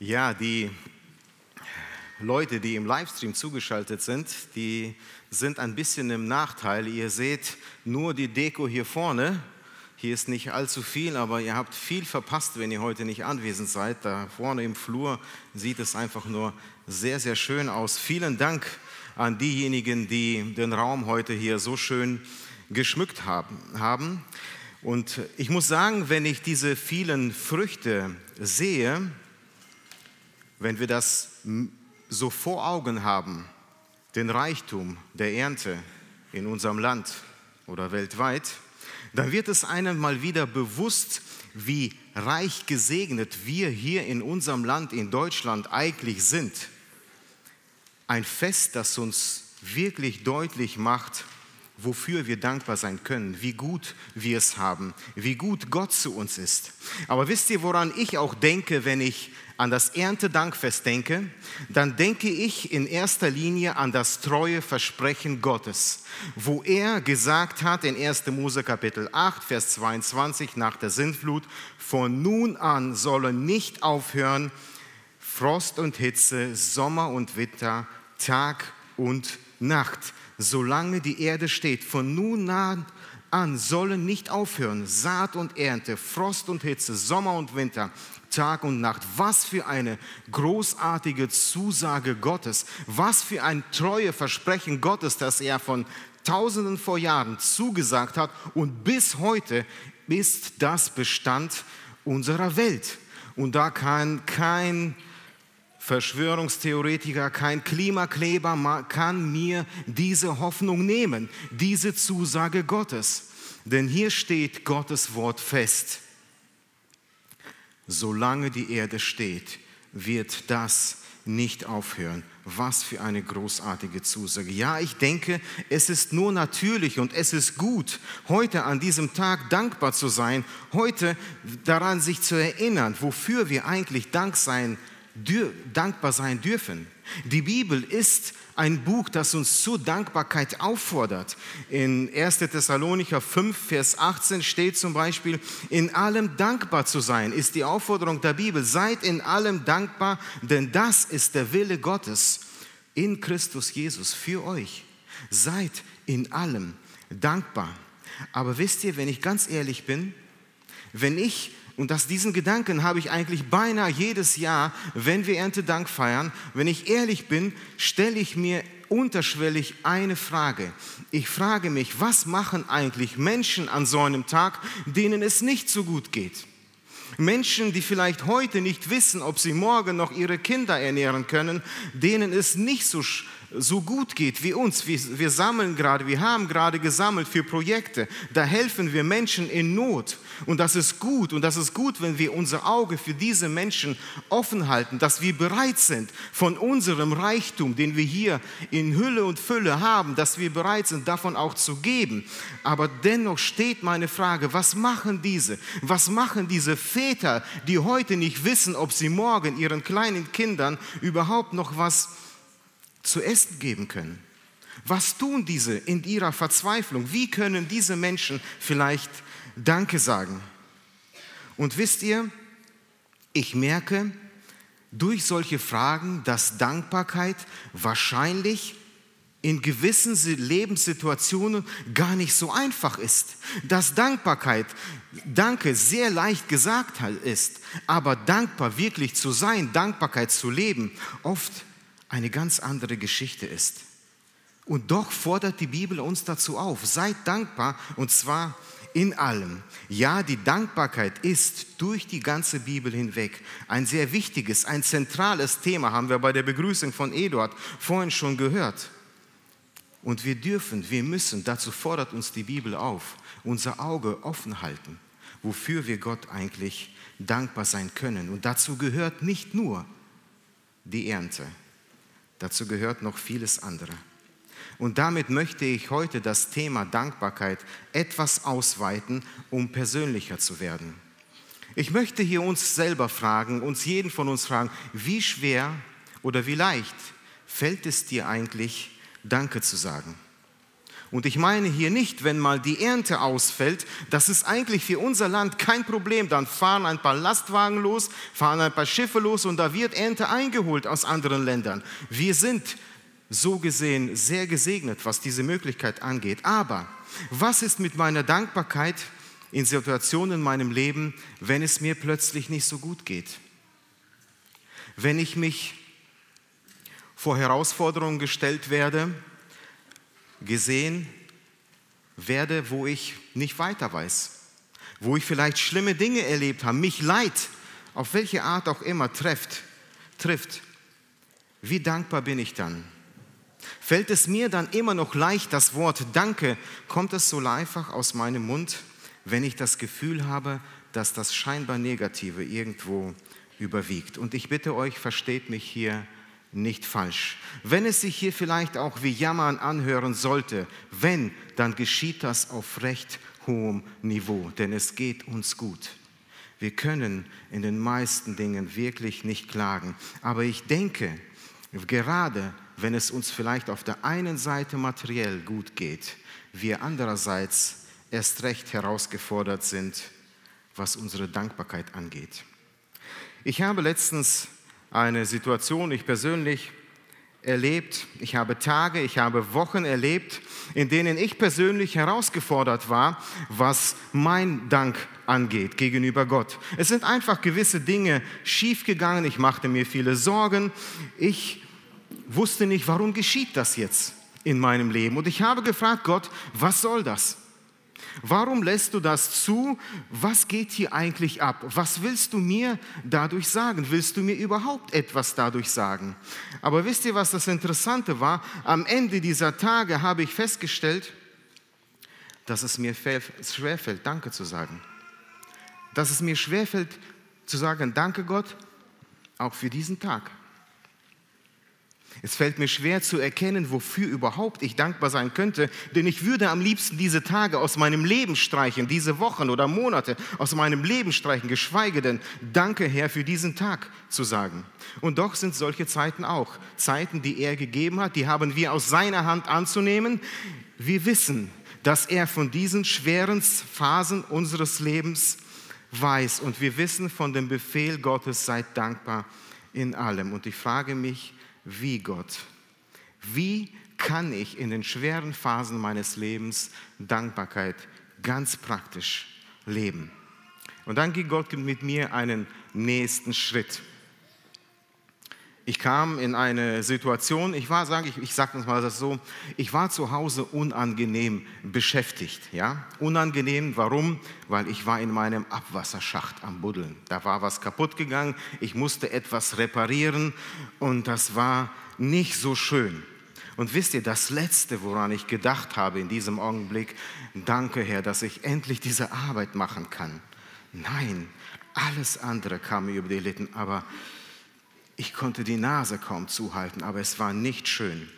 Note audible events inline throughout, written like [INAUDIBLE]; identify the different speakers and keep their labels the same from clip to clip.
Speaker 1: Ja, die Leute, die im Livestream zugeschaltet sind, die sind ein bisschen im Nachteil. Ihr seht nur die Deko hier vorne. Hier ist nicht allzu viel, aber ihr habt viel verpasst, wenn ihr heute nicht anwesend seid. Da vorne im Flur sieht es einfach nur sehr, sehr schön aus. Vielen Dank an diejenigen, die den Raum heute hier so schön geschmückt haben. Und ich muss sagen, wenn ich diese vielen Früchte sehe, wenn wir das so vor Augen haben, den Reichtum der Ernte in unserem Land oder weltweit, dann wird es einem mal wieder bewusst, wie reich gesegnet wir hier in unserem Land, in Deutschland eigentlich sind. Ein Fest, das uns wirklich deutlich macht, wofür wir dankbar sein können, wie gut wir es haben, wie gut Gott zu uns ist. Aber wisst ihr, woran ich auch denke, wenn ich an das Erntedankfest denke, dann denke ich in erster Linie an das treue Versprechen Gottes, wo er gesagt hat in 1. Mose Kapitel 8, Vers 22 nach der Sintflut, von nun an sollen nicht aufhören Frost und Hitze, Sommer und Winter, Tag und Nacht solange die Erde steht. Von nun an sollen nicht aufhören Saat und Ernte, Frost und Hitze, Sommer und Winter, Tag und Nacht. Was für eine großartige Zusage Gottes. Was für ein treue Versprechen Gottes, das er von Tausenden vor Jahren zugesagt hat und bis heute ist das Bestand unserer Welt. Und da kann kein Verschwörungstheoretiker, kein Klimakleber kann mir diese Hoffnung nehmen, diese Zusage Gottes. Denn hier steht Gottes Wort fest. Solange die Erde steht, wird das nicht aufhören. Was für eine großartige Zusage. Ja, ich denke, es ist nur natürlich und es ist gut, heute an diesem Tag dankbar zu sein, heute daran sich zu erinnern, wofür wir eigentlich Dank sein dankbar sein dürfen. Die Bibel ist ein Buch, das uns zur Dankbarkeit auffordert. In 1. Thessalonicher 5, Vers 18 steht zum Beispiel, in allem dankbar zu sein, ist die Aufforderung der Bibel. Seid in allem dankbar, denn das ist der Wille Gottes in Christus Jesus für euch. Seid in allem dankbar. Aber wisst ihr, wenn ich ganz ehrlich bin, wenn ich und das, diesen Gedanken habe ich eigentlich beinahe jedes Jahr, wenn wir Erntedank feiern. Wenn ich ehrlich bin, stelle ich mir unterschwellig eine Frage. Ich frage mich, was machen eigentlich Menschen an so einem Tag, denen es nicht so gut geht? Menschen, die vielleicht heute nicht wissen, ob sie morgen noch ihre Kinder ernähren können, denen es nicht so so gut geht wie uns. Wir, wir sammeln gerade, wir haben gerade gesammelt für Projekte. Da helfen wir Menschen in Not. Und das ist gut. Und das ist gut, wenn wir unser Auge für diese Menschen offen halten, dass wir bereit sind, von unserem Reichtum, den wir hier in Hülle und Fülle haben, dass wir bereit sind, davon auch zu geben. Aber dennoch steht meine Frage, was machen diese? Was machen diese Väter, die heute nicht wissen, ob sie morgen ihren kleinen Kindern überhaupt noch was zu essen geben können? Was tun diese in ihrer Verzweiflung? Wie können diese Menschen vielleicht Danke sagen. Und wisst ihr, ich merke durch solche Fragen, dass Dankbarkeit wahrscheinlich in gewissen Lebenssituationen gar nicht so einfach ist. Dass Dankbarkeit, Danke sehr leicht gesagt ist, aber dankbar wirklich zu sein, Dankbarkeit zu leben, oft eine ganz andere Geschichte ist. Und doch fordert die Bibel uns dazu auf, seid dankbar und zwar in allem. Ja, die Dankbarkeit ist durch die ganze Bibel hinweg ein sehr wichtiges, ein zentrales Thema, haben wir bei der Begrüßung von Eduard vorhin schon gehört. Und wir dürfen, wir müssen, dazu fordert uns die Bibel auf, unser Auge offen halten, wofür wir Gott eigentlich dankbar sein können. Und dazu gehört nicht nur die Ernte, dazu gehört noch vieles andere. Und damit möchte ich heute das Thema Dankbarkeit etwas ausweiten, um persönlicher zu werden. Ich möchte hier uns selber fragen, uns jeden von uns fragen, wie schwer oder wie leicht fällt es dir eigentlich, Danke zu sagen? Und ich meine hier nicht, wenn mal die Ernte ausfällt, das ist eigentlich für unser Land kein Problem. Dann fahren ein paar Lastwagen los, fahren ein paar Schiffe los und da wird Ernte eingeholt aus anderen Ländern. Wir sind so gesehen sehr gesegnet, was diese Möglichkeit angeht. Aber was ist mit meiner Dankbarkeit in Situationen in meinem Leben, wenn es mir plötzlich nicht so gut geht? Wenn ich mich vor Herausforderungen gestellt werde, gesehen werde, wo ich nicht weiter weiß, wo ich vielleicht schlimme Dinge erlebt habe, mich Leid, auf welche Art auch immer, trifft, trifft. Wie dankbar bin ich dann? Fällt es mir dann immer noch leicht, das Wort Danke, kommt es so einfach aus meinem Mund, wenn ich das Gefühl habe, dass das scheinbar Negative irgendwo überwiegt. Und ich bitte euch, versteht mich hier nicht falsch. Wenn es sich hier vielleicht auch wie Jammern anhören sollte, wenn, dann geschieht das auf recht hohem Niveau, denn es geht uns gut. Wir können in den meisten Dingen wirklich nicht klagen. Aber ich denke, gerade wenn es uns vielleicht auf der einen Seite materiell gut geht, wir andererseits erst recht herausgefordert sind, was unsere Dankbarkeit angeht. Ich habe letztens eine Situation, ich persönlich erlebt, ich habe Tage, ich habe Wochen erlebt, in denen ich persönlich herausgefordert war, was mein Dank angeht gegenüber Gott. Es sind einfach gewisse Dinge schiefgegangen, ich machte mir viele Sorgen, ich wusste nicht, warum geschieht das jetzt in meinem Leben. Und ich habe gefragt, Gott, was soll das? Warum lässt du das zu? Was geht hier eigentlich ab? Was willst du mir dadurch sagen? Willst du mir überhaupt etwas dadurch sagen? Aber wisst ihr, was das Interessante war? Am Ende dieser Tage habe ich festgestellt, dass es mir schwerfällt, Danke zu sagen. Dass es mir schwerfällt zu sagen, danke Gott, auch für diesen Tag. Es fällt mir schwer zu erkennen, wofür überhaupt ich dankbar sein könnte, denn ich würde am liebsten diese Tage aus meinem Leben streichen, diese Wochen oder Monate aus meinem Leben streichen, geschweige denn Danke Herr für diesen Tag zu sagen. Und doch sind solche Zeiten auch Zeiten, die er gegeben hat, die haben wir aus seiner Hand anzunehmen. Wir wissen, dass er von diesen schweren Phasen unseres Lebens weiß und wir wissen von dem Befehl Gottes, seid dankbar in allem. Und ich frage mich, wie Gott. Wie kann ich in den schweren Phasen meines Lebens Dankbarkeit ganz praktisch leben? Und dann ging Gott mit mir einen nächsten Schritt. Ich kam in eine Situation, ich war, sage ich, ich sage mal das so, ich war zu Hause unangenehm beschäftigt. Ja? Unangenehm, warum? Weil ich war in meinem Abwasserschacht am Buddeln. Da war was kaputt gegangen, ich musste etwas reparieren und das war nicht so schön. Und wisst ihr, das Letzte, woran ich gedacht habe in diesem Augenblick, danke Herr, dass ich endlich diese Arbeit machen kann. Nein, alles andere kam mir über die Lippen, aber ich konnte die Nase kaum zuhalten, aber es war nicht schön.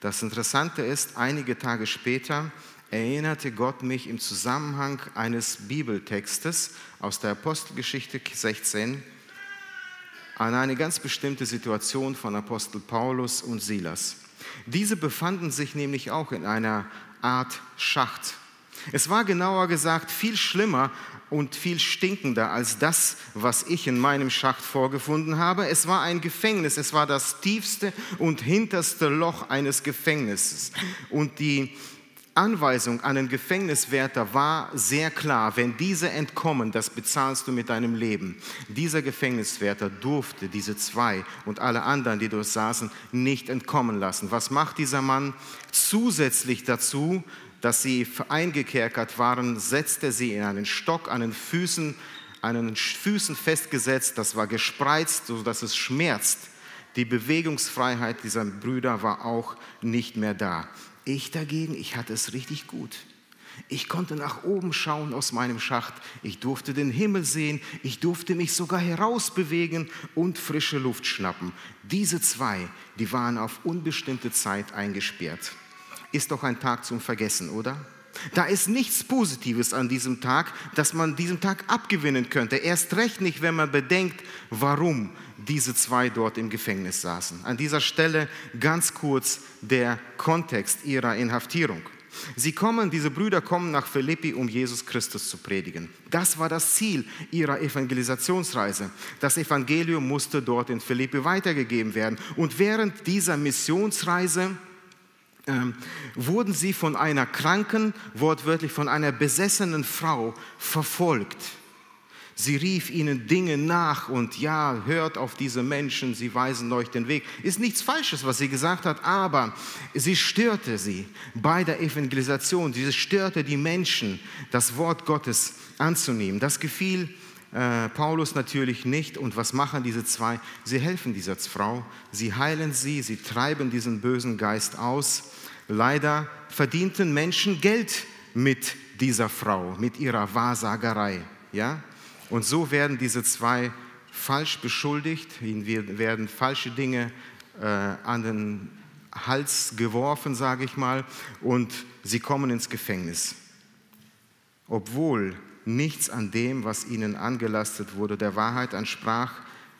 Speaker 1: Das Interessante ist, einige Tage später erinnerte Gott mich im Zusammenhang eines Bibeltextes aus der Apostelgeschichte 16 an eine ganz bestimmte Situation von Apostel Paulus und Silas. Diese befanden sich nämlich auch in einer Art Schacht. Es war genauer gesagt viel schlimmer und viel stinkender als das, was ich in meinem Schacht vorgefunden habe. Es war ein Gefängnis, es war das tiefste und hinterste Loch eines Gefängnisses. Und die Anweisung an den Gefängniswärter war sehr klar, wenn diese entkommen, das bezahlst du mit deinem Leben. Dieser Gefängniswärter durfte diese zwei und alle anderen, die dort saßen, nicht entkommen lassen. Was macht dieser Mann? Zusätzlich dazu dass sie eingekerkert waren, setzte sie in einen Stock an den Füßen, an den Füßen festgesetzt, das war gespreizt, sodass es schmerzt. Die Bewegungsfreiheit dieser Brüder war auch nicht mehr da. Ich dagegen, ich hatte es richtig gut. Ich konnte nach oben schauen aus meinem Schacht. Ich durfte den Himmel sehen. Ich durfte mich sogar herausbewegen und frische Luft schnappen. Diese zwei, die waren auf unbestimmte Zeit eingesperrt ist doch ein Tag zum Vergessen, oder? Da ist nichts Positives an diesem Tag, das man diesem Tag abgewinnen könnte. Erst recht nicht, wenn man bedenkt, warum diese zwei dort im Gefängnis saßen. An dieser Stelle ganz kurz der Kontext ihrer Inhaftierung. Sie kommen, diese Brüder kommen nach Philippi, um Jesus Christus zu predigen. Das war das Ziel ihrer Evangelisationsreise. Das Evangelium musste dort in Philippi weitergegeben werden. Und während dieser Missionsreise ähm, wurden sie von einer kranken, wortwörtlich von einer besessenen Frau verfolgt. Sie rief ihnen Dinge nach und ja, hört auf diese Menschen, sie weisen euch den Weg. Ist nichts Falsches, was sie gesagt hat, aber sie störte sie bei der Evangelisation. Sie störte die Menschen, das Wort Gottes anzunehmen. Das gefiel äh, Paulus natürlich nicht. Und was machen diese zwei? Sie helfen dieser Frau, sie heilen sie, sie treiben diesen bösen Geist aus. Leider verdienten Menschen Geld mit dieser Frau, mit ihrer Wahrsagerei. Ja? Und so werden diese zwei falsch beschuldigt, ihnen werden falsche Dinge äh, an den Hals geworfen, sage ich mal, und sie kommen ins Gefängnis. Obwohl nichts an dem, was ihnen angelastet wurde, der Wahrheit entsprach,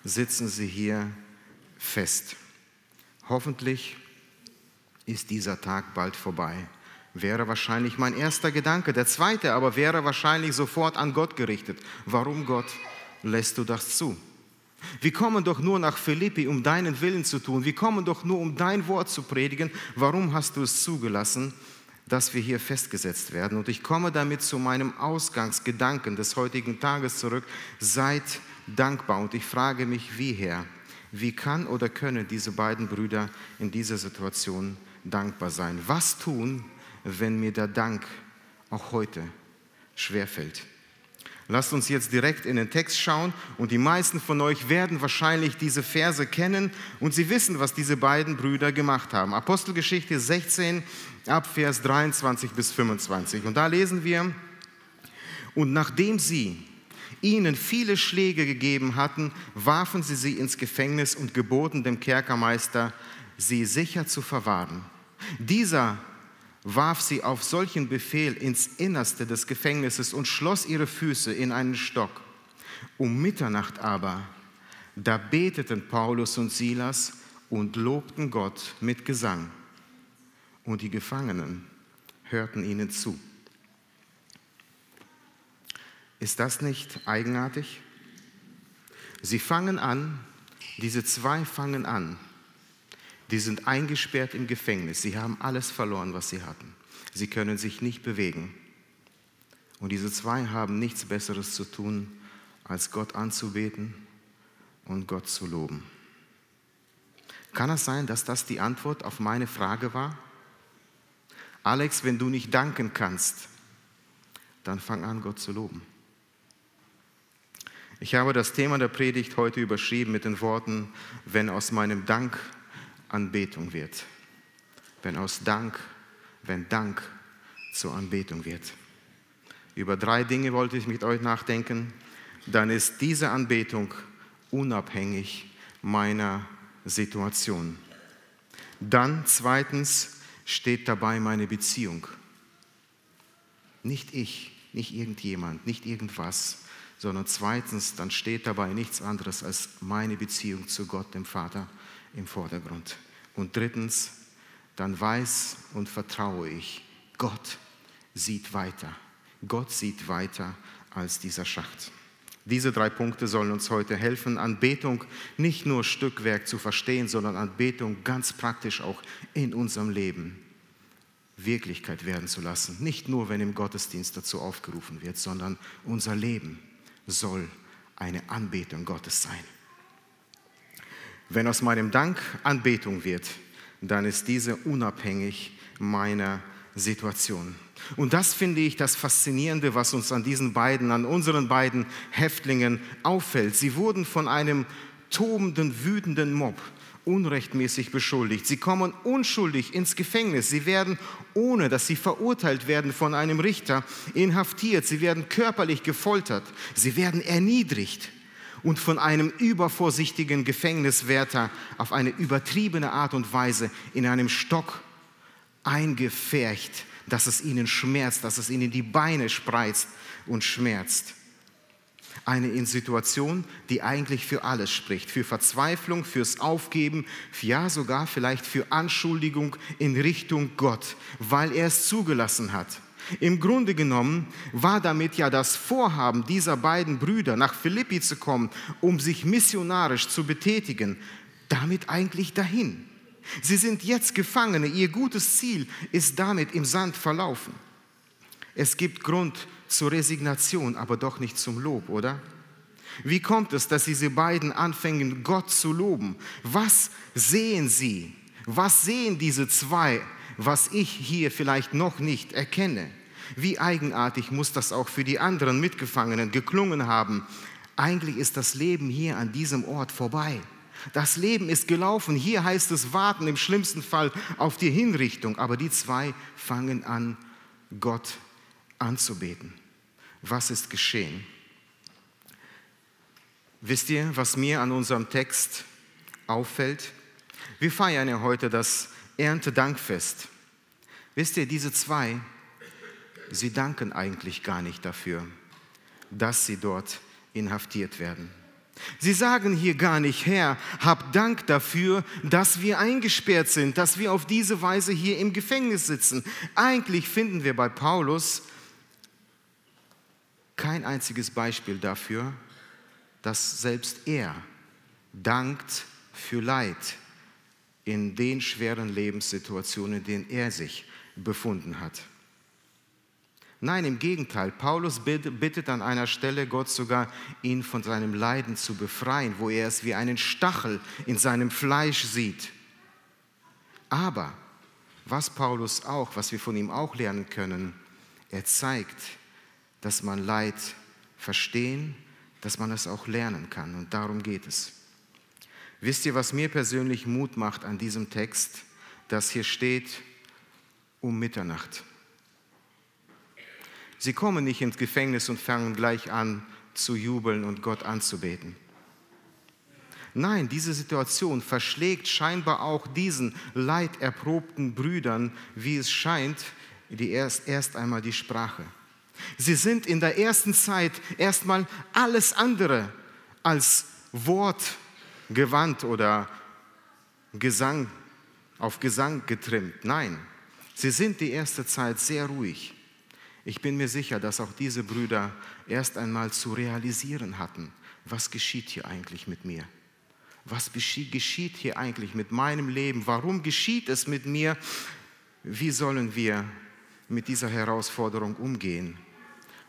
Speaker 1: sitzen sie hier fest. Hoffentlich ist dieser Tag bald vorbei wäre wahrscheinlich mein erster Gedanke. Der zweite aber wäre wahrscheinlich sofort an Gott gerichtet. Warum Gott lässt du das zu? Wir kommen doch nur nach Philippi, um deinen Willen zu tun. Wir kommen doch nur, um dein Wort zu predigen. Warum hast du es zugelassen, dass wir hier festgesetzt werden? Und ich komme damit zu meinem Ausgangsgedanken des heutigen Tages zurück. Seid dankbar. Und ich frage mich, wie Herr, wie kann oder können diese beiden Brüder in dieser Situation dankbar sein? Was tun, wenn mir der Dank auch heute schwerfällt. Lasst uns jetzt direkt in den Text schauen und die meisten von euch werden wahrscheinlich diese Verse kennen und sie wissen, was diese beiden Brüder gemacht haben. Apostelgeschichte 16 ab Vers 23 bis 25. Und da lesen wir, und nachdem sie ihnen viele Schläge gegeben hatten, warfen sie sie ins Gefängnis und geboten dem Kerkermeister, sie sicher zu verwahren. Dieser warf sie auf solchen Befehl ins Innerste des Gefängnisses und schloss ihre Füße in einen Stock. Um Mitternacht aber, da beteten Paulus und Silas und lobten Gott mit Gesang. Und die Gefangenen hörten ihnen zu. Ist das nicht eigenartig? Sie fangen an, diese zwei fangen an, die sind eingesperrt im Gefängnis. Sie haben alles verloren, was sie hatten. Sie können sich nicht bewegen. Und diese zwei haben nichts Besseres zu tun, als Gott anzubeten und Gott zu loben. Kann es sein, dass das die Antwort auf meine Frage war? Alex, wenn du nicht danken kannst, dann fang an, Gott zu loben. Ich habe das Thema der Predigt heute überschrieben mit den Worten, wenn aus meinem Dank Anbetung wird. Wenn aus Dank, wenn Dank zur Anbetung wird. Über drei Dinge wollte ich mit euch nachdenken. Dann ist diese Anbetung unabhängig meiner Situation. Dann zweitens steht dabei meine Beziehung. Nicht ich, nicht irgendjemand, nicht irgendwas, sondern zweitens, dann steht dabei nichts anderes als meine Beziehung zu Gott, dem Vater im Vordergrund. Und drittens, dann weiß und vertraue ich, Gott sieht weiter. Gott sieht weiter als dieser Schacht. Diese drei Punkte sollen uns heute helfen, Anbetung nicht nur Stückwerk zu verstehen, sondern Anbetung ganz praktisch auch in unserem Leben Wirklichkeit werden zu lassen. Nicht nur, wenn im Gottesdienst dazu aufgerufen wird, sondern unser Leben soll eine Anbetung Gottes sein. Wenn aus meinem Dank Anbetung wird, dann ist diese unabhängig meiner Situation. Und das finde ich das Faszinierende, was uns an diesen beiden, an unseren beiden Häftlingen auffällt. Sie wurden von einem tobenden, wütenden Mob unrechtmäßig beschuldigt. Sie kommen unschuldig ins Gefängnis. Sie werden, ohne dass sie verurteilt werden von einem Richter, inhaftiert. Sie werden körperlich gefoltert. Sie werden erniedrigt und von einem übervorsichtigen Gefängniswärter auf eine übertriebene Art und Weise in einem Stock eingefärcht, dass es ihnen schmerzt, dass es ihnen die Beine spreizt und schmerzt. Eine Situation, die eigentlich für alles spricht, für Verzweiflung, fürs Aufgeben, ja sogar vielleicht für Anschuldigung in Richtung Gott, weil er es zugelassen hat. Im Grunde genommen war damit ja das Vorhaben dieser beiden Brüder, nach Philippi zu kommen, um sich missionarisch zu betätigen, damit eigentlich dahin. Sie sind jetzt Gefangene, ihr gutes Ziel ist damit im Sand verlaufen. Es gibt Grund zur Resignation, aber doch nicht zum Lob, oder? Wie kommt es, dass diese beiden anfangen, Gott zu loben? Was sehen sie? Was sehen diese zwei, was ich hier vielleicht noch nicht erkenne? Wie eigenartig muss das auch für die anderen Mitgefangenen geklungen haben? Eigentlich ist das Leben hier an diesem Ort vorbei. Das Leben ist gelaufen. Hier heißt es warten, im schlimmsten Fall auf die Hinrichtung. Aber die zwei fangen an, Gott anzubeten. Was ist geschehen? Wisst ihr, was mir an unserem Text auffällt? Wir feiern ja heute das Erntedankfest. Wisst ihr, diese zwei, sie danken eigentlich gar nicht dafür, dass sie dort inhaftiert werden. Sie sagen hier gar nicht, Herr, hab Dank dafür, dass wir eingesperrt sind, dass wir auf diese Weise hier im Gefängnis sitzen. Eigentlich finden wir bei Paulus kein einziges Beispiel dafür, dass selbst er dankt für Leid in den schweren Lebenssituationen, in denen er sich befunden hat. Nein, im Gegenteil, Paulus bittet an einer Stelle Gott sogar, ihn von seinem Leiden zu befreien, wo er es wie einen Stachel in seinem Fleisch sieht. Aber was Paulus auch, was wir von ihm auch lernen können, er zeigt, dass man Leid verstehen, dass man es auch lernen kann. Und darum geht es. Wisst ihr, was mir persönlich Mut macht an diesem Text, dass hier steht, um Mitternacht. Sie kommen nicht ins Gefängnis und fangen gleich an zu jubeln und Gott anzubeten. Nein, diese Situation verschlägt scheinbar auch diesen leiderprobten Brüdern, wie es scheint, die erst, erst einmal die Sprache. Sie sind in der ersten Zeit erstmal alles andere als Wort gewandt oder Gesang, auf Gesang getrimmt. Nein, sie sind die erste Zeit sehr ruhig. Ich bin mir sicher, dass auch diese Brüder erst einmal zu realisieren hatten, was geschieht hier eigentlich mit mir? Was geschieht hier eigentlich mit meinem Leben? Warum geschieht es mit mir? Wie sollen wir mit dieser Herausforderung umgehen?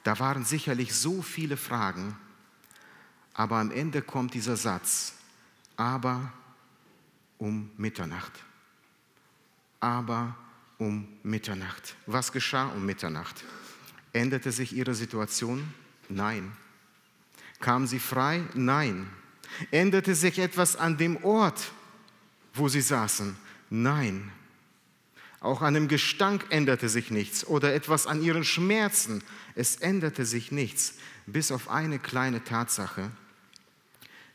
Speaker 1: Da waren sicherlich so viele Fragen, aber am Ende kommt dieser Satz, aber um Mitternacht. Aber um Mitternacht. Was geschah um Mitternacht? Änderte sich ihre Situation? Nein. Kam sie frei? Nein. Änderte sich etwas an dem Ort, wo sie saßen? Nein. Auch an dem Gestank änderte sich nichts oder etwas an ihren Schmerzen. Es änderte sich nichts, bis auf eine kleine Tatsache.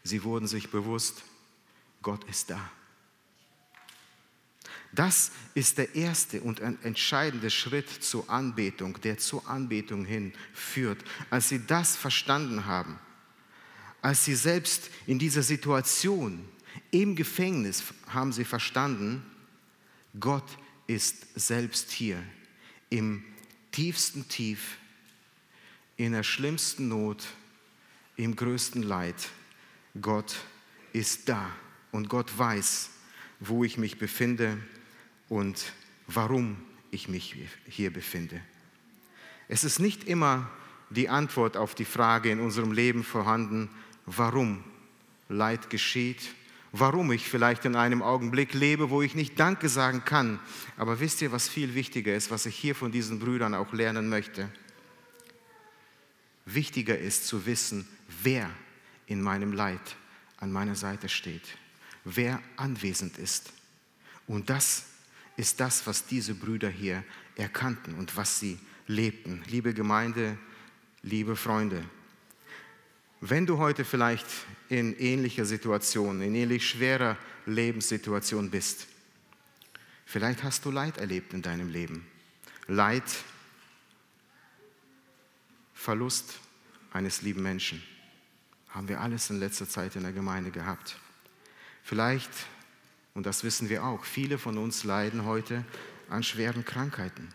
Speaker 1: Sie wurden sich bewusst, Gott ist da. Das ist der erste und entscheidende Schritt zur Anbetung, der zur Anbetung hinführt. Als sie das verstanden haben, als sie selbst in dieser Situation im Gefängnis haben sie verstanden, Gott ist selbst hier im tiefsten Tief, in der schlimmsten Not, im größten Leid. Gott ist da und Gott weiß, wo ich mich befinde und warum ich mich hier befinde. Es ist nicht immer die Antwort auf die Frage in unserem Leben vorhanden, warum Leid geschieht, warum ich vielleicht in einem Augenblick lebe, wo ich nicht Danke sagen kann. Aber wisst ihr, was viel wichtiger ist, was ich hier von diesen Brüdern auch lernen möchte? Wichtiger ist zu wissen, wer in meinem Leid an meiner Seite steht, wer anwesend ist. Und das ist das, was diese Brüder hier erkannten und was sie lebten. Liebe Gemeinde, liebe Freunde, wenn du heute vielleicht in ähnlicher Situation, in ähnlich schwerer Lebenssituation bist, vielleicht hast du Leid erlebt in deinem Leben. Leid, Verlust eines lieben Menschen. Haben wir alles in letzter Zeit in der Gemeinde gehabt. Vielleicht, und das wissen wir auch, viele von uns leiden heute an schweren Krankheiten.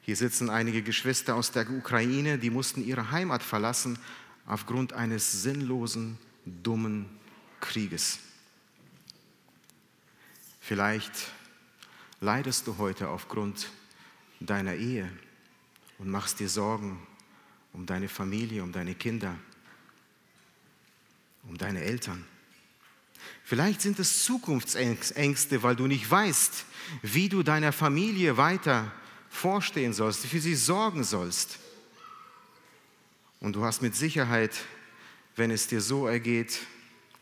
Speaker 1: Hier sitzen einige Geschwister aus der Ukraine, die mussten ihre Heimat verlassen aufgrund eines sinnlosen, dummen Krieges. Vielleicht leidest du heute aufgrund deiner Ehe und machst dir Sorgen um deine Familie, um deine Kinder, um deine Eltern. Vielleicht sind es Zukunftsängste, weil du nicht weißt, wie du deiner Familie weiter vorstehen sollst, für sie sorgen sollst. Und du hast mit Sicherheit, wenn es dir so ergeht,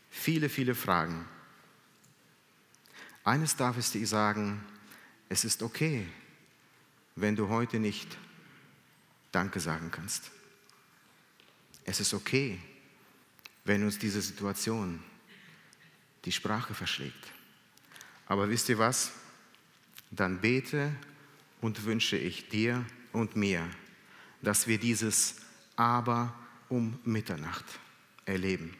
Speaker 1: viele, viele Fragen. Eines darf ich dir sagen, es ist okay, wenn du heute nicht Danke sagen kannst. Es ist okay, wenn uns diese Situation die Sprache verschlägt. Aber wisst ihr was? Dann bete und wünsche ich dir und mir, dass wir dieses Aber um Mitternacht erleben.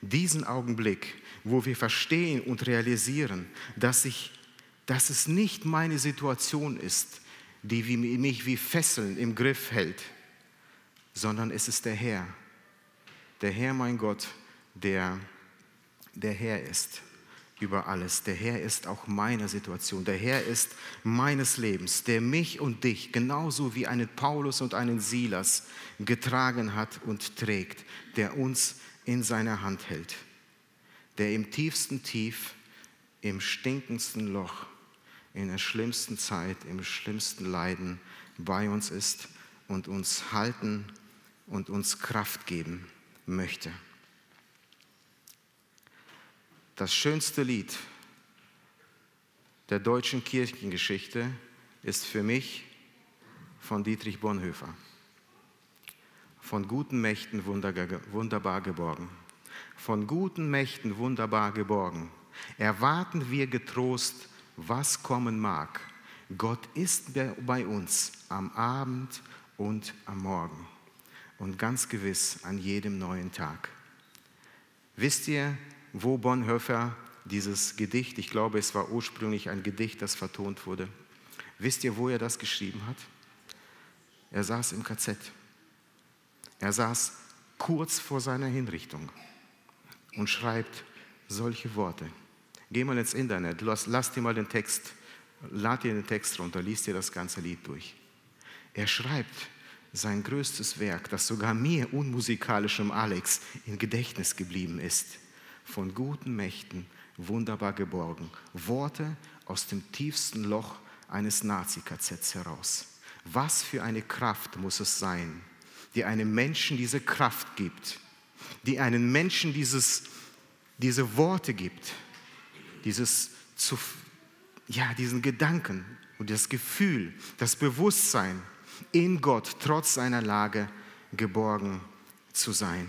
Speaker 1: Diesen Augenblick, wo wir verstehen und realisieren, dass, ich, dass es nicht meine Situation ist, die mich wie Fesseln im Griff hält, sondern es ist der Herr, der Herr mein Gott, der der Herr ist über alles. Der Herr ist auch meiner Situation. Der Herr ist meines Lebens, der mich und dich genauso wie einen Paulus und einen Silas getragen hat und trägt, der uns in seiner Hand hält, der im tiefsten Tief, im stinkendsten Loch, in der schlimmsten Zeit, im schlimmsten Leiden bei uns ist und uns halten und uns Kraft geben möchte. Das schönste Lied der deutschen Kirchengeschichte ist für mich von Dietrich Bonhoeffer. Von guten Mächten wunderbar geborgen. Von guten Mächten wunderbar geborgen. Erwarten wir getrost, was kommen mag. Gott ist bei uns am Abend und am Morgen und ganz gewiss an jedem neuen Tag. Wisst ihr, wo Bonhoeffer dieses Gedicht, ich glaube, es war ursprünglich ein Gedicht, das vertont wurde. Wisst ihr, wo er das geschrieben hat? Er saß im KZ. Er saß kurz vor seiner Hinrichtung und schreibt solche Worte. Geh mal ins Internet, lass, lass dir mal den Text, lad dir den Text runter, liest dir das ganze Lied durch. Er schreibt sein größtes Werk, das sogar mir, unmusikalischem Alex, in Gedächtnis geblieben ist von guten Mächten wunderbar geborgen. Worte aus dem tiefsten Loch eines Nazi-KZs heraus. Was für eine Kraft muss es sein, die einem Menschen diese Kraft gibt, die einem Menschen dieses, diese Worte gibt, dieses zu, ja, diesen Gedanken und das Gefühl, das Bewusstsein, in Gott trotz seiner Lage geborgen zu sein.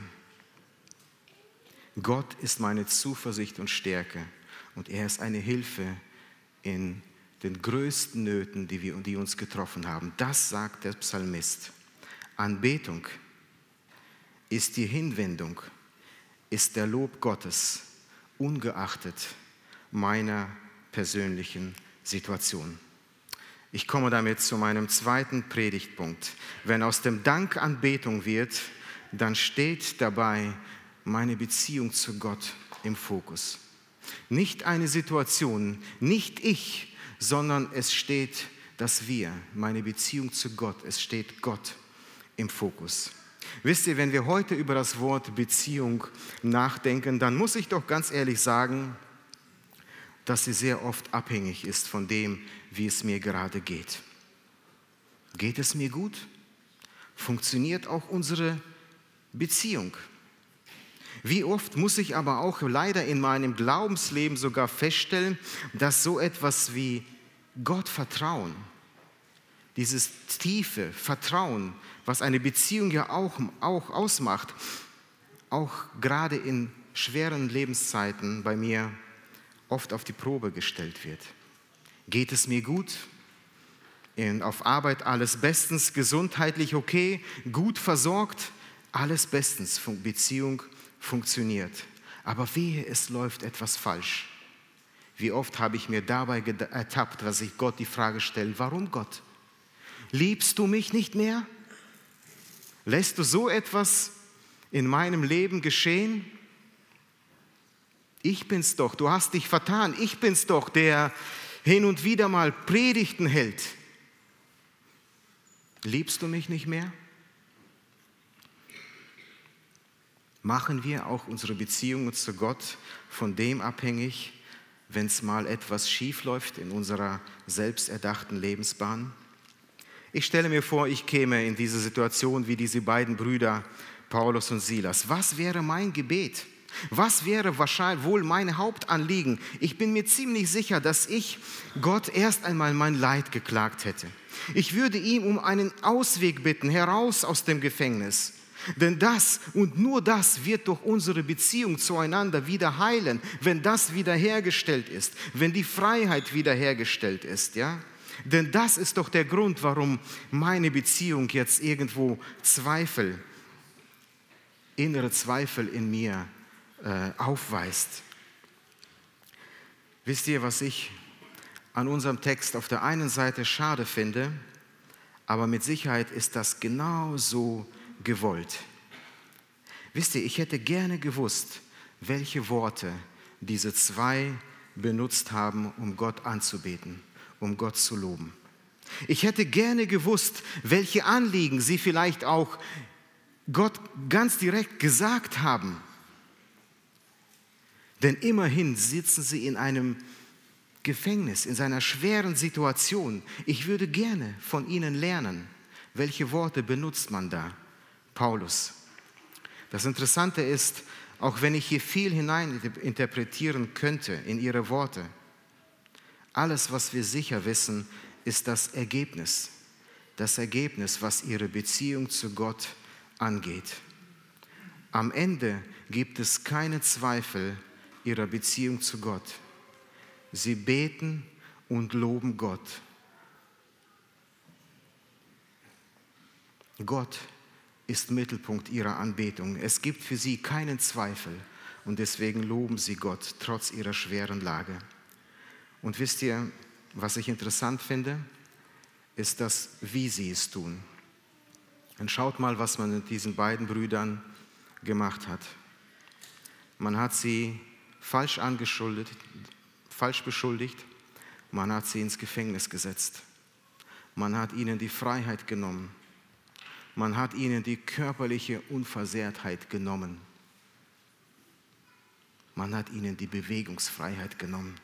Speaker 1: Gott ist meine Zuversicht und Stärke und er ist eine Hilfe in den größten Nöten, die, wir, die uns getroffen haben. Das sagt der Psalmist. Anbetung ist die Hinwendung, ist der Lob Gottes, ungeachtet meiner persönlichen Situation. Ich komme damit zu meinem zweiten Predigtpunkt. Wenn aus dem Dank Anbetung wird, dann steht dabei meine Beziehung zu Gott im Fokus. Nicht eine Situation, nicht ich, sondern es steht das Wir, meine Beziehung zu Gott, es steht Gott im Fokus. Wisst ihr, wenn wir heute über das Wort Beziehung nachdenken, dann muss ich doch ganz ehrlich sagen, dass sie sehr oft abhängig ist von dem, wie es mir gerade geht. Geht es mir gut? Funktioniert auch unsere Beziehung? Wie oft muss ich aber auch leider in meinem Glaubensleben sogar feststellen, dass so etwas wie Gott vertrauen, dieses tiefe Vertrauen, was eine Beziehung ja auch, auch ausmacht, auch gerade in schweren Lebenszeiten bei mir oft auf die Probe gestellt wird. Geht es mir gut? In, auf Arbeit alles bestens, gesundheitlich okay, gut versorgt? alles bestens, Beziehung funktioniert. Aber wehe, es läuft etwas falsch. Wie oft habe ich mir dabei ertappt, dass ich Gott die Frage stelle, warum Gott? Liebst du mich nicht mehr? Lässt du so etwas in meinem Leben geschehen? Ich bin's doch, du hast dich vertan, ich bin's doch, der hin und wieder mal Predigten hält. Liebst du mich nicht mehr? Machen wir auch unsere Beziehungen zu Gott von dem abhängig, wenn es mal etwas schief läuft in unserer selbsterdachten Lebensbahn? Ich stelle mir vor, ich käme in diese Situation wie diese beiden Brüder Paulus und Silas. Was wäre mein Gebet? Was wäre wahrscheinlich wohl mein Hauptanliegen? Ich bin mir ziemlich sicher, dass ich Gott erst einmal mein Leid geklagt hätte. Ich würde ihm um einen Ausweg bitten, heraus aus dem Gefängnis. Denn das und nur das wird durch unsere Beziehung zueinander wieder heilen, wenn das wiederhergestellt ist, wenn die Freiheit wiederhergestellt ist, ja? Denn das ist doch der Grund, warum meine Beziehung jetzt irgendwo Zweifel, innere Zweifel in mir äh, aufweist. Wisst ihr, was ich an unserem Text auf der einen Seite schade finde, aber mit Sicherheit ist das genau so gewollt. Wisst ihr, ich hätte gerne gewusst, welche Worte diese zwei benutzt haben, um Gott anzubeten, um Gott zu loben. Ich hätte gerne gewusst, welche Anliegen sie vielleicht auch Gott ganz direkt gesagt haben. Denn immerhin sitzen sie in einem Gefängnis, in seiner schweren Situation. Ich würde gerne von ihnen lernen, welche Worte benutzt man da. Paulus. Das Interessante ist, auch wenn ich hier viel hinein interpretieren könnte in ihre Worte, alles, was wir sicher wissen, ist das Ergebnis. Das Ergebnis, was ihre Beziehung zu Gott angeht. Am Ende gibt es keine Zweifel, ihrer Beziehung zu Gott. Sie beten und loben Gott. Gott ist Mittelpunkt ihrer Anbetung. Es gibt für sie keinen Zweifel und deswegen loben sie Gott trotz ihrer schweren Lage. Und wisst ihr, was ich interessant finde, ist das, wie sie es tun. Und schaut mal, was man mit diesen beiden Brüdern gemacht hat. Man hat sie falsch angeschuldet, falsch beschuldigt. Man hat sie ins Gefängnis gesetzt. Man hat ihnen die Freiheit genommen. Man hat ihnen die körperliche Unversehrtheit genommen. Man hat ihnen die Bewegungsfreiheit genommen.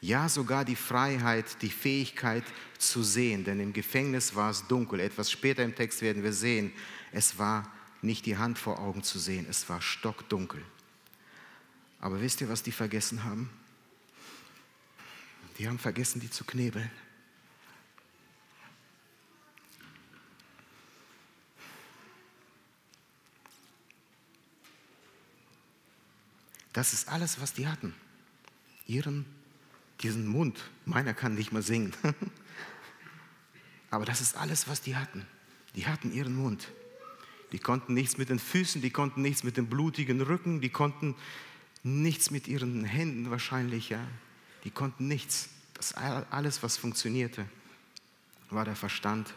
Speaker 1: Ja, sogar die Freiheit, die Fähigkeit zu sehen, denn im Gefängnis war es dunkel. Etwas später im Text werden wir sehen, es war nicht die Hand vor Augen zu sehen, es war stockdunkel. Aber wisst ihr, was die vergessen haben? Die haben vergessen, die zu knebeln. Das ist alles, was die hatten. Ihren, diesen Mund. Meiner kann nicht mal singen. [LAUGHS] Aber das ist alles, was die hatten. Die hatten ihren Mund. Die konnten nichts mit den Füßen, die konnten nichts mit dem blutigen Rücken, die konnten nichts mit ihren Händen wahrscheinlich, ja. Die konnten nichts. Das alles, was funktionierte, war der Verstand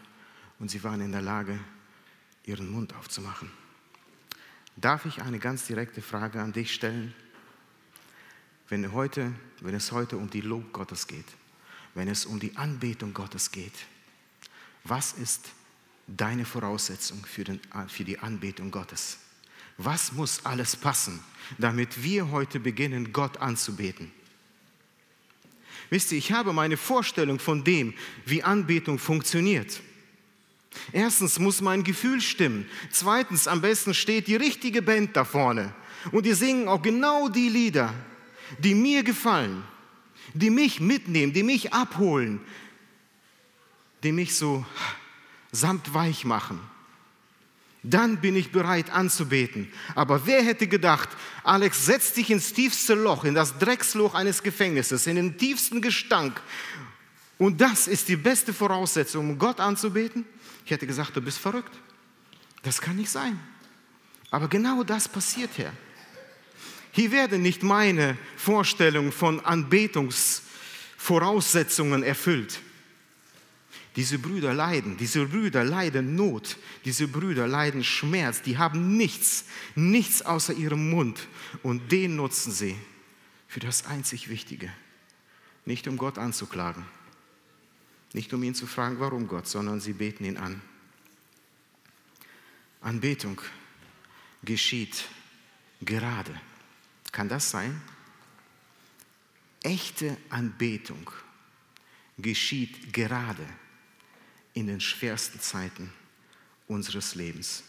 Speaker 1: und sie waren in der Lage, ihren Mund aufzumachen. Darf ich eine ganz direkte Frage an dich stellen? Wenn, heute, wenn es heute um die Lob Gottes geht, wenn es um die Anbetung Gottes geht, was ist deine Voraussetzung für, den, für die Anbetung Gottes? Was muss alles passen, damit wir heute beginnen, Gott anzubeten? Wisst ihr, ich habe meine Vorstellung von dem, wie Anbetung funktioniert. Erstens muss mein Gefühl stimmen. Zweitens, am besten steht die richtige Band da vorne. Und die singen auch genau die Lieder, die mir gefallen, die mich mitnehmen, die mich abholen, die mich so samt weich machen dann bin ich bereit anzubeten. Aber wer hätte gedacht, Alex, setz dich ins tiefste Loch, in das Drecksloch eines Gefängnisses, in den tiefsten Gestank. Und das ist die beste Voraussetzung, um Gott anzubeten? Ich hätte gesagt, du bist verrückt. Das kann nicht sein. Aber genau das passiert hier. Hier werden nicht meine Vorstellungen von Anbetungsvoraussetzungen erfüllt. Diese Brüder leiden, diese Brüder leiden Not, diese Brüder leiden Schmerz, die haben nichts, nichts außer ihrem Mund und den nutzen sie für das einzig Wichtige. Nicht um Gott anzuklagen, nicht um ihn zu fragen, warum Gott, sondern sie beten ihn an. Anbetung geschieht gerade. Kann das sein? Echte Anbetung geschieht gerade in den schwersten Zeiten unseres Lebens.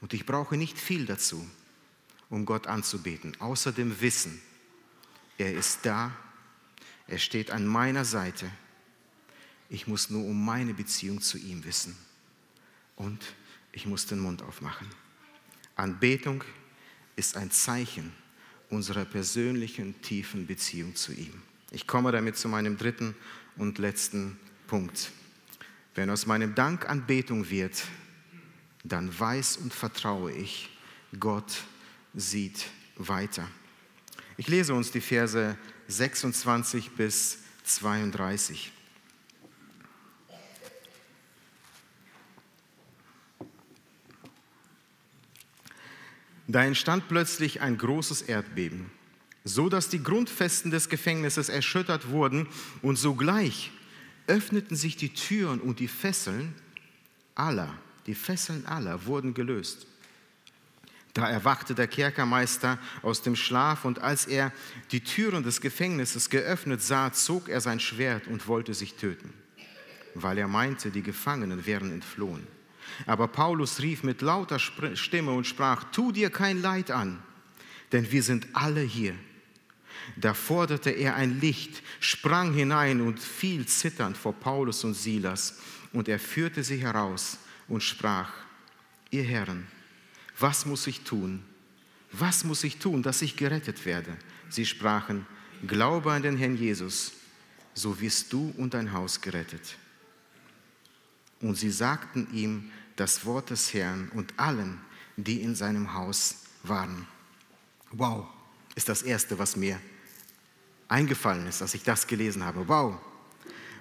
Speaker 1: Und ich brauche nicht viel dazu, um Gott anzubeten, außer dem Wissen, er ist da, er steht an meiner Seite. Ich muss nur um meine Beziehung zu ihm wissen. Und ich muss den Mund aufmachen. Anbetung ist ein Zeichen unserer persönlichen, tiefen Beziehung zu ihm. Ich komme damit zu meinem dritten und letzten Punkt. Wenn aus meinem Dank Anbetung wird, dann weiß und vertraue ich, Gott sieht weiter. Ich lese uns die Verse 26 bis 32. Da entstand plötzlich ein großes Erdbeben so dass die Grundfesten des Gefängnisses erschüttert wurden und sogleich öffneten sich die Türen und die Fesseln aller, die Fesseln aller wurden gelöst. Da erwachte der Kerkermeister aus dem Schlaf und als er die Türen des Gefängnisses geöffnet sah, zog er sein Schwert und wollte sich töten, weil er meinte, die Gefangenen wären entflohen. Aber Paulus rief mit lauter Stimme und sprach, tu dir kein Leid an, denn wir sind alle hier. Da forderte er ein Licht, sprang hinein und fiel zitternd vor Paulus und Silas. Und er führte sie heraus und sprach, ihr Herren, was muss ich tun? Was muss ich tun, dass ich gerettet werde? Sie sprachen, glaube an den Herrn Jesus, so wirst du und dein Haus gerettet. Und sie sagten ihm das Wort des Herrn und allen, die in seinem Haus waren. Wow, ist das Erste, was mir eingefallen ist, als ich das gelesen habe. Wow,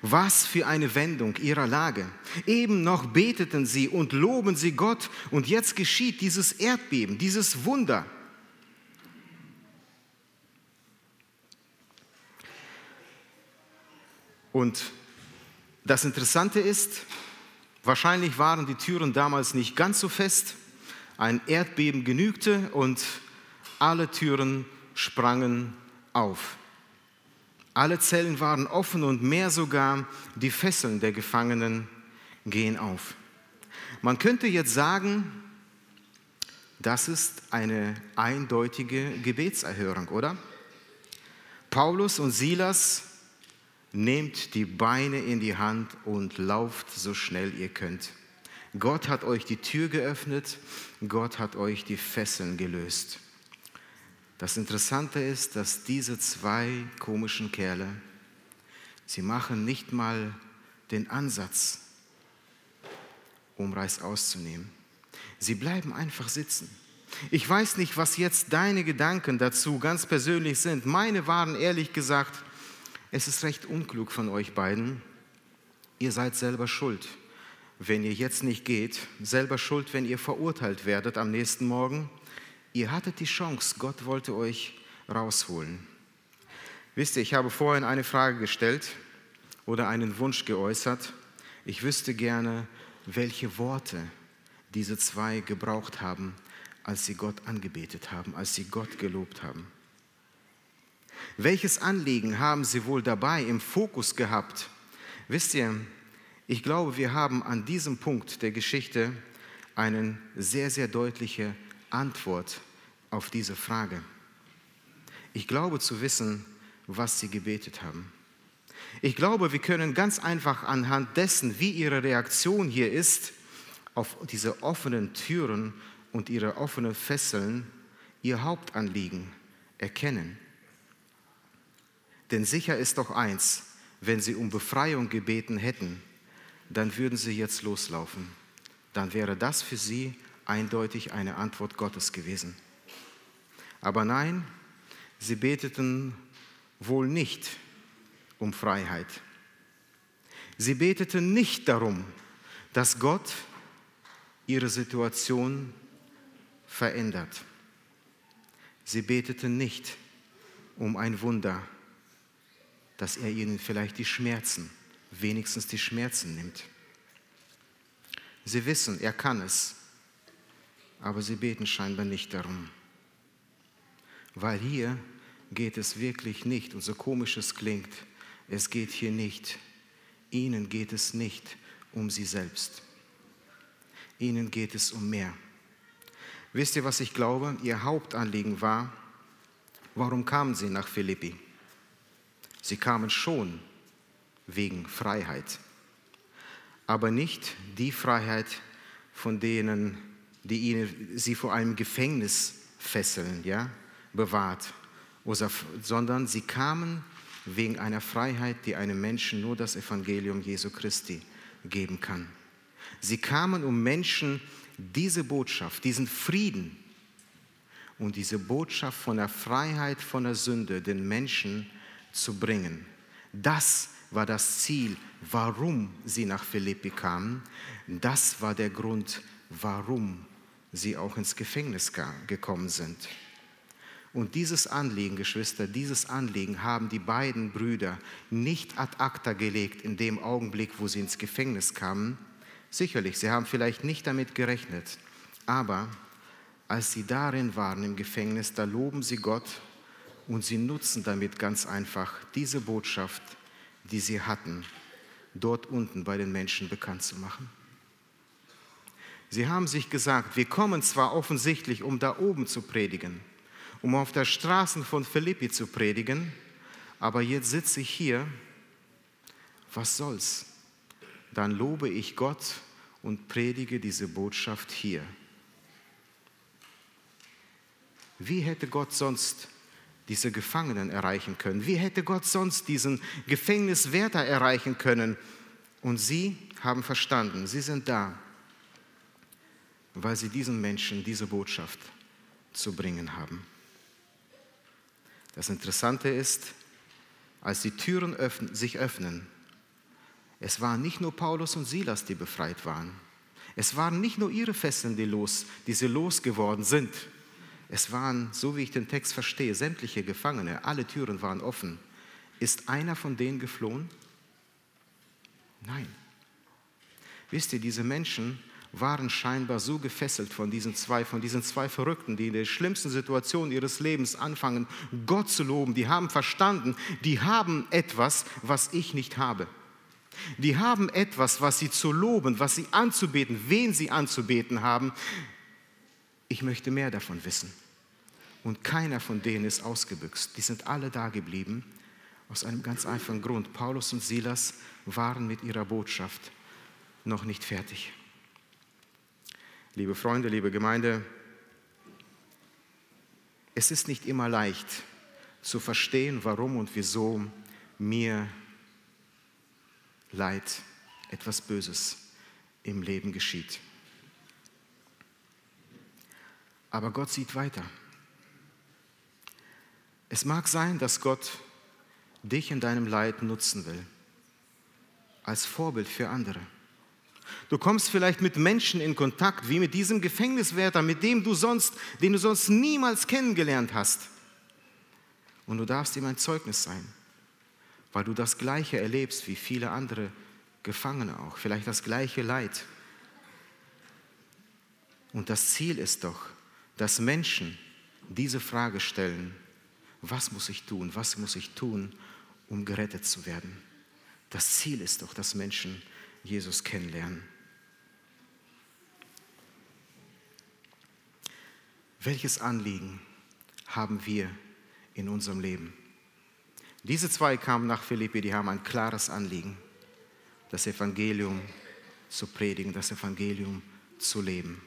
Speaker 1: was für eine Wendung ihrer Lage. Eben noch beteten sie und loben sie Gott und jetzt geschieht dieses Erdbeben, dieses Wunder. Und das Interessante ist, wahrscheinlich waren die Türen damals nicht ganz so fest. Ein Erdbeben genügte und alle Türen sprangen auf. Alle Zellen waren offen und mehr sogar die Fesseln der Gefangenen gehen auf. Man könnte jetzt sagen, das ist eine eindeutige Gebetserhörung, oder? Paulus und Silas, nehmt die Beine in die Hand und lauft so schnell ihr könnt. Gott hat euch die Tür geöffnet, Gott hat euch die Fesseln gelöst. Das Interessante ist, dass diese zwei komischen Kerle, sie machen nicht mal den Ansatz, um Reis auszunehmen. Sie bleiben einfach sitzen. Ich weiß nicht, was jetzt deine Gedanken dazu ganz persönlich sind. Meine waren ehrlich gesagt, es ist recht unklug von euch beiden. Ihr seid selber schuld, wenn ihr jetzt nicht geht, selber schuld, wenn ihr verurteilt werdet am nächsten Morgen Ihr hattet die Chance, Gott wollte euch rausholen. Wisst ihr, ich habe vorhin eine Frage gestellt oder einen Wunsch geäußert. Ich wüsste gerne, welche Worte diese zwei gebraucht haben, als sie Gott angebetet haben, als sie Gott gelobt haben. Welches Anliegen haben sie wohl dabei im Fokus gehabt? Wisst ihr, ich glaube, wir haben an diesem Punkt der Geschichte eine sehr, sehr deutliche Antwort auf diese Frage. Ich glaube zu wissen, was sie gebetet haben. Ich glaube, wir können ganz einfach anhand dessen, wie ihre Reaktion hier ist, auf diese offenen Türen und ihre offenen Fesseln, ihr Hauptanliegen erkennen. Denn sicher ist doch eins, wenn sie um Befreiung gebeten hätten, dann würden sie jetzt loslaufen. Dann wäre das für sie eindeutig eine Antwort Gottes gewesen. Aber nein, sie beteten wohl nicht um Freiheit. Sie beteten nicht darum, dass Gott ihre Situation verändert. Sie beteten nicht um ein Wunder, dass er ihnen vielleicht die Schmerzen, wenigstens die Schmerzen nimmt. Sie wissen, er kann es, aber sie beten scheinbar nicht darum. Weil hier geht es wirklich nicht, und so komisch es klingt, es geht hier nicht, ihnen geht es nicht um sie selbst. Ihnen geht es um mehr. Wisst ihr, was ich glaube? Ihr Hauptanliegen war, warum kamen sie nach Philippi? Sie kamen schon wegen Freiheit, aber nicht die Freiheit, von denen, die ihnen, sie vor einem Gefängnis fesseln, ja, bewahrt, sondern sie kamen wegen einer Freiheit, die einem Menschen nur das Evangelium Jesu Christi geben kann. Sie kamen, um Menschen diese Botschaft, diesen Frieden und diese Botschaft von der Freiheit von der Sünde den Menschen zu bringen. Das war das Ziel, warum sie nach Philippi kamen. Das war der Grund, warum sie auch ins Gefängnis gekommen sind. Und dieses Anliegen, Geschwister, dieses Anliegen haben die beiden Brüder nicht ad acta gelegt in dem Augenblick, wo sie ins Gefängnis kamen, Sicherlich, sie haben vielleicht nicht damit gerechnet, aber als sie darin waren im Gefängnis, da loben sie Gott und sie nutzen damit ganz einfach diese Botschaft, die sie hatten, dort unten bei den Menschen bekannt zu machen. Sie haben sich gesagt, wir kommen zwar offensichtlich, um da oben zu predigen, um auf der Straße von Philippi zu predigen, aber jetzt sitze ich hier, was soll's? dann lobe ich Gott und predige diese Botschaft hier. Wie hätte Gott sonst diese Gefangenen erreichen können? Wie hätte Gott sonst diesen Gefängniswärter erreichen können? Und sie haben verstanden, sie sind da, weil sie diesen Menschen diese Botschaft zu bringen haben. Das Interessante ist, als die Türen öffnen, sich öffnen, es waren nicht nur Paulus und Silas, die befreit waren. Es waren nicht nur ihre Fesseln, die, los, die sie losgeworden sind. Es waren, so wie ich den Text verstehe, sämtliche Gefangene. Alle Türen waren offen. Ist einer von denen geflohen? Nein. Wisst ihr, diese Menschen waren scheinbar so gefesselt von diesen zwei, von diesen zwei Verrückten, die in der schlimmsten Situation ihres Lebens anfangen, Gott zu loben. Die haben verstanden, die haben etwas, was ich nicht habe. Die haben etwas, was sie zu loben, was sie anzubeten, wen sie anzubeten haben. Ich möchte mehr davon wissen. Und keiner von denen ist ausgebüxt. Die sind alle da geblieben. Aus einem ganz einfachen Grund. Paulus und Silas waren mit ihrer Botschaft noch nicht fertig. Liebe Freunde, liebe Gemeinde, es ist nicht immer leicht zu verstehen, warum und wieso mir Leid, etwas Böses im Leben geschieht. Aber Gott sieht weiter. Es mag sein, dass Gott dich in deinem Leid nutzen will, als Vorbild für andere. Du kommst vielleicht mit Menschen in Kontakt, wie mit diesem Gefängniswärter, mit dem du sonst, den du sonst niemals kennengelernt hast. Und du darfst ihm ein Zeugnis sein weil du das Gleiche erlebst wie viele andere Gefangene auch, vielleicht das gleiche Leid. Und das Ziel ist doch, dass Menschen diese Frage stellen, was muss ich tun, was muss ich tun, um gerettet zu werden. Das Ziel ist doch, dass Menschen Jesus kennenlernen. Welches Anliegen haben wir in unserem Leben? Diese zwei kamen nach Philippi, die haben ein klares Anliegen, das Evangelium zu predigen, das Evangelium zu leben.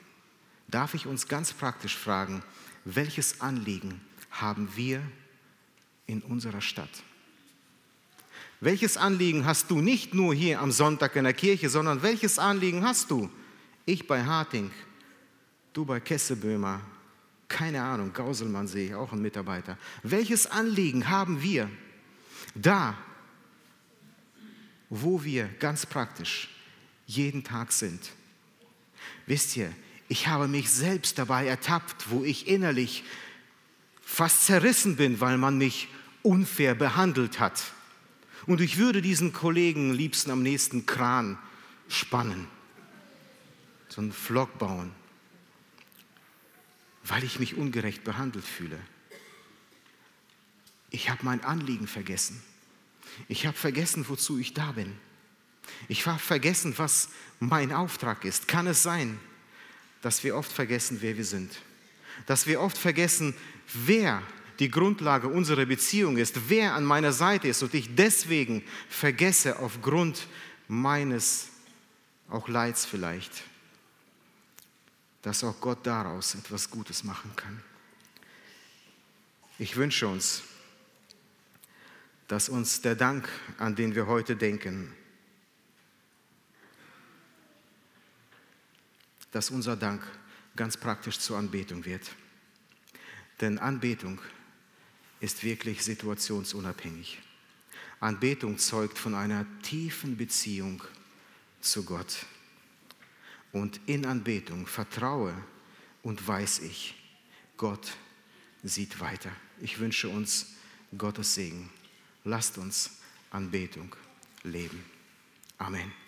Speaker 1: Darf ich uns ganz praktisch fragen, welches Anliegen haben wir in unserer Stadt? Welches Anliegen hast du nicht nur hier am Sonntag in der Kirche, sondern welches Anliegen hast du? Ich bei Harting, du bei Kesseböhmer, keine Ahnung, Gauselmann sehe ich, auch ein Mitarbeiter. Welches Anliegen haben wir da, wo wir ganz praktisch jeden Tag sind? Wisst ihr, ich habe mich selbst dabei ertappt, wo ich innerlich fast zerrissen bin, weil man mich unfair behandelt hat. Und ich würde diesen Kollegen liebsten am nächsten Kran spannen, so einen Flock bauen, weil ich mich ungerecht behandelt fühle. Ich habe mein Anliegen vergessen. Ich habe vergessen, wozu ich da bin. Ich habe vergessen, was mein Auftrag ist. Kann es sein, dass wir oft vergessen, wer wir sind? Dass wir oft vergessen, wer die Grundlage unserer Beziehung ist, wer an meiner Seite ist und ich deswegen vergesse aufgrund meines auch Leids vielleicht, dass auch Gott daraus etwas Gutes machen kann. Ich wünsche uns, dass uns der Dank, an den wir heute denken, dass unser Dank ganz praktisch zur Anbetung wird. Denn Anbetung ist wirklich situationsunabhängig. Anbetung zeugt von einer tiefen Beziehung zu Gott. Und in Anbetung vertraue und weiß ich, Gott sieht weiter. Ich wünsche uns Gottes Segen. Lasst uns Anbetung leben. Amen.